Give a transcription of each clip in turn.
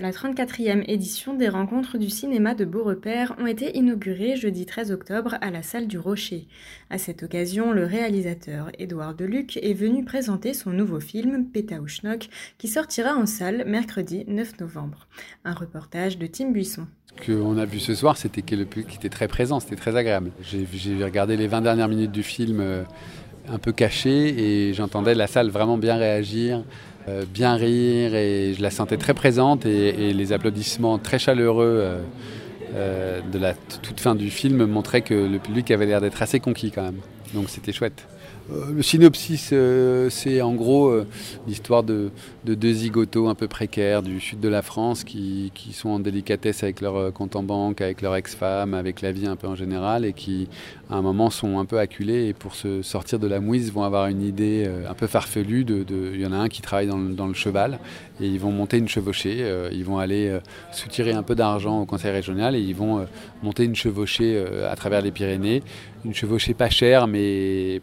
La 34e édition des Rencontres du cinéma de Beaurepaire ont été inaugurées jeudi 13 octobre à la salle du Rocher. À cette occasion, le réalisateur Édouard Deluc est venu présenter son nouveau film Pétaouchnok qui sortira en salle mercredi 9 novembre. Un reportage de Tim Buisson. Ce qu'on a vu ce soir, c'était public était très présent, c'était très agréable. J'ai regardé les 20 dernières minutes du film euh, un peu caché et j'entendais la salle vraiment bien réagir. Euh, bien rire et je la sentais très présente et, les applaudissements très chaleureux euh, euh, de la toute fin du film montraient que le public avait l'air d'être assez conquis quand même. Donc c'était chouette. Euh, le synopsis, euh, c'est en gros euh, l'histoire de, deux zigotos un peu précaires du sud de la France qui, sont en délicatesse avec leur compte en banque, avec leur ex-femme, avec la vie un peu en général et qui à un moment sont un peu acculés et pour se sortir de la mouise vont avoir une idée un peu farfelue. De, il y en a un qui travaille dans le, dans le cheval et ils vont monter une chevauchée. ils vont aller soutirer un peu d'argent au conseil régional et ils vont monter une chevauchée à travers les Pyrénées. Une chevauchée pas chère mais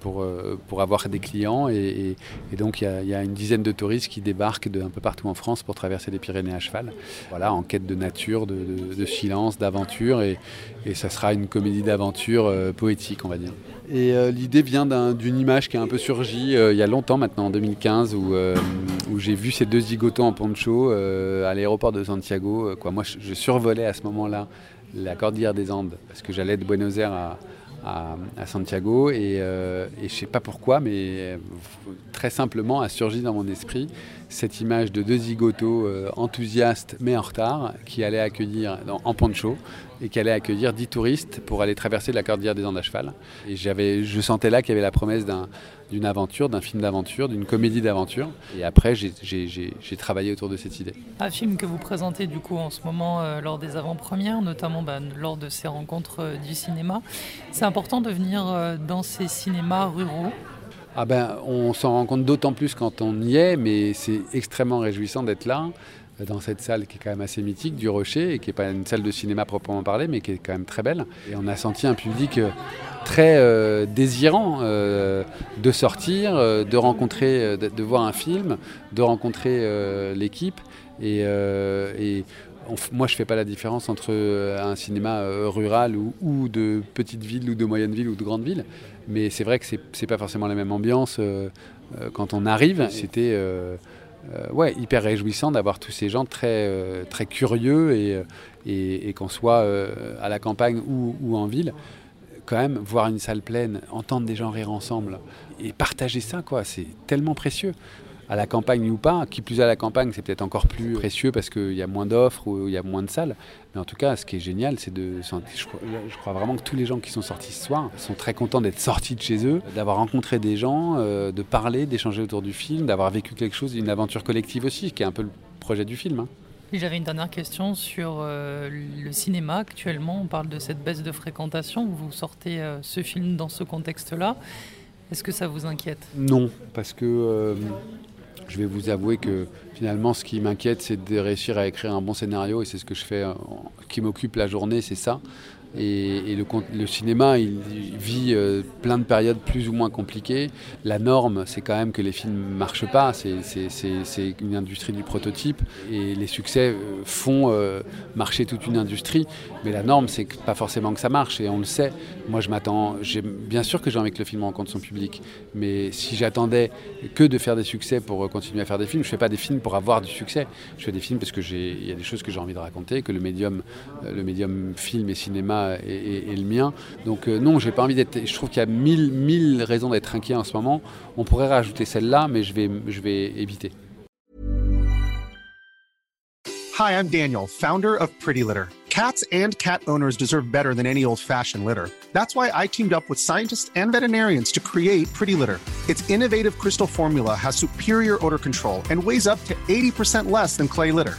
pour pour avoir des clients. Et, donc, il y, a une dizaine de touristes qui débarquent de, un peu partout en France pour traverser les Pyrénées à cheval. Voilà, en quête de nature, de, silence, d'aventure. Et, ça sera une comédie d'aventure euh, poétique, on va dire. Et euh, l'idée vient d'une image qui a un peu surgi euh, il y a longtemps maintenant, en 2015, où, j'ai vu ces deux zigotons en poncho à l'aéroport de Santiago. Moi, je, survolais à ce moment-là la Cordillère des Andes, parce que j'allais de Buenos Aires à, à, Santiago euh, et, je ne sais pas pourquoi, mais euh, très simplement a surgi dans mon esprit cette image de deux zigotos euh, enthousiastes mais en retard qui allaient accueillir en poncho et qui allaient accueillir 10 touristes pour aller traverser la cordillère des Andes à cheval. Et je sentais là qu'il y avait la promesse d'une aventure, d'un film d'aventure, d'une comédie d'aventure. Et après, j'ai, travaillé autour de cette idée. Un film que vous présentez du coup en ce moment euh, lors des avant-premières, notamment bah, lors de ces rencontres euh, du cinéma. C'est important de venir dans ces cinémas ruraux ah ben, on s'en rend compte d'autant plus quand on y est, mais c'est extrêmement réjouissant d'être là, dans cette salle qui est quand même assez mythique du Rocher, et qui n'est pas une salle de cinéma proprement parlé, mais qui est quand même très belle. Et on a senti un public euh, très euh, désirant euh, de sortir, de rencontrer, de, voir un film, de rencontrer l'équipe. Et, moi, je ne fais pas la différence entre un cinéma rural ou, ou, de petite ville ou de moyenne ville ou de grande ville. Mais c'est vrai que ce n'est pas forcément la même ambiance quand on arrive. C'était euh, ouais, hyper réjouissant d'avoir tous ces gens très, très curieux et, et, qu'on soit à la campagne ou, ou, en ville. Quand même, voir une salle pleine, entendre des gens rire ensemble et partager ça, quoi, c'est tellement précieux à la campagne ou pas. Qui plus à la campagne, c'est peut-être encore plus précieux parce qu'il y a moins d'offres ou il y a moins de salles. Mais en tout cas, ce qui est génial, c'est de. Je crois, je crois, vraiment que tous les gens qui sont sortis ce soir sont très contents d'être sortis de chez eux, d'avoir rencontré des gens, euh, de parler, d'échanger autour du film, d'avoir vécu quelque chose, une aventure collective aussi, qui est un peu le projet du film. Hein. J'avais une dernière question sur euh, le cinéma. Actuellement, on parle de cette baisse de fréquentation. Vous sortez euh, ce film dans ce contexte-là. Est-ce que ça vous inquiète? Non, parce que je vais vous avouer que finalement, ce qui m'inquiète, c'est de réussir à écrire un bon scénario, et c'est ce que je fais, euh, qui m'occupe la journée, c'est ça. Et, le, cinéma, vit euh, plein de périodes plus ou moins compliquées. La norme, c'est quand même que les films ne marchent pas. C'est une industrie du prototype. Et les succès euh, font euh, marcher toute une industrie. Mais la norme, c'est pas forcément que ça marche. Et on le sait. Moi, je m'attends. Bien sûr que j'ai envie que le film rencontre son public. Mais si j'attendais que de faire des succès pour continuer à faire des films, je ne fais pas des films pour avoir du succès. Je fais des films parce qu'il y a des choses que j'ai envie de raconter, que le médium, le médium film et cinéma et, le mien. Donc euh, non, j'ai pas envie d'être. Je trouve qu'il y a mille, mille raisons d'être inquiet en ce moment. On pourrait rajouter celle-là, mais je vais, je vais éviter. Hi, I'm Daniel, founder of Pretty Litter. Cats and cat owners deserve better than any old fashioned litter. That's why I teamed up with scientists and veterinarians to create Pretty Litter. Its innovative crystal formula has superior odor control and weighs up to 80% less than clay litter.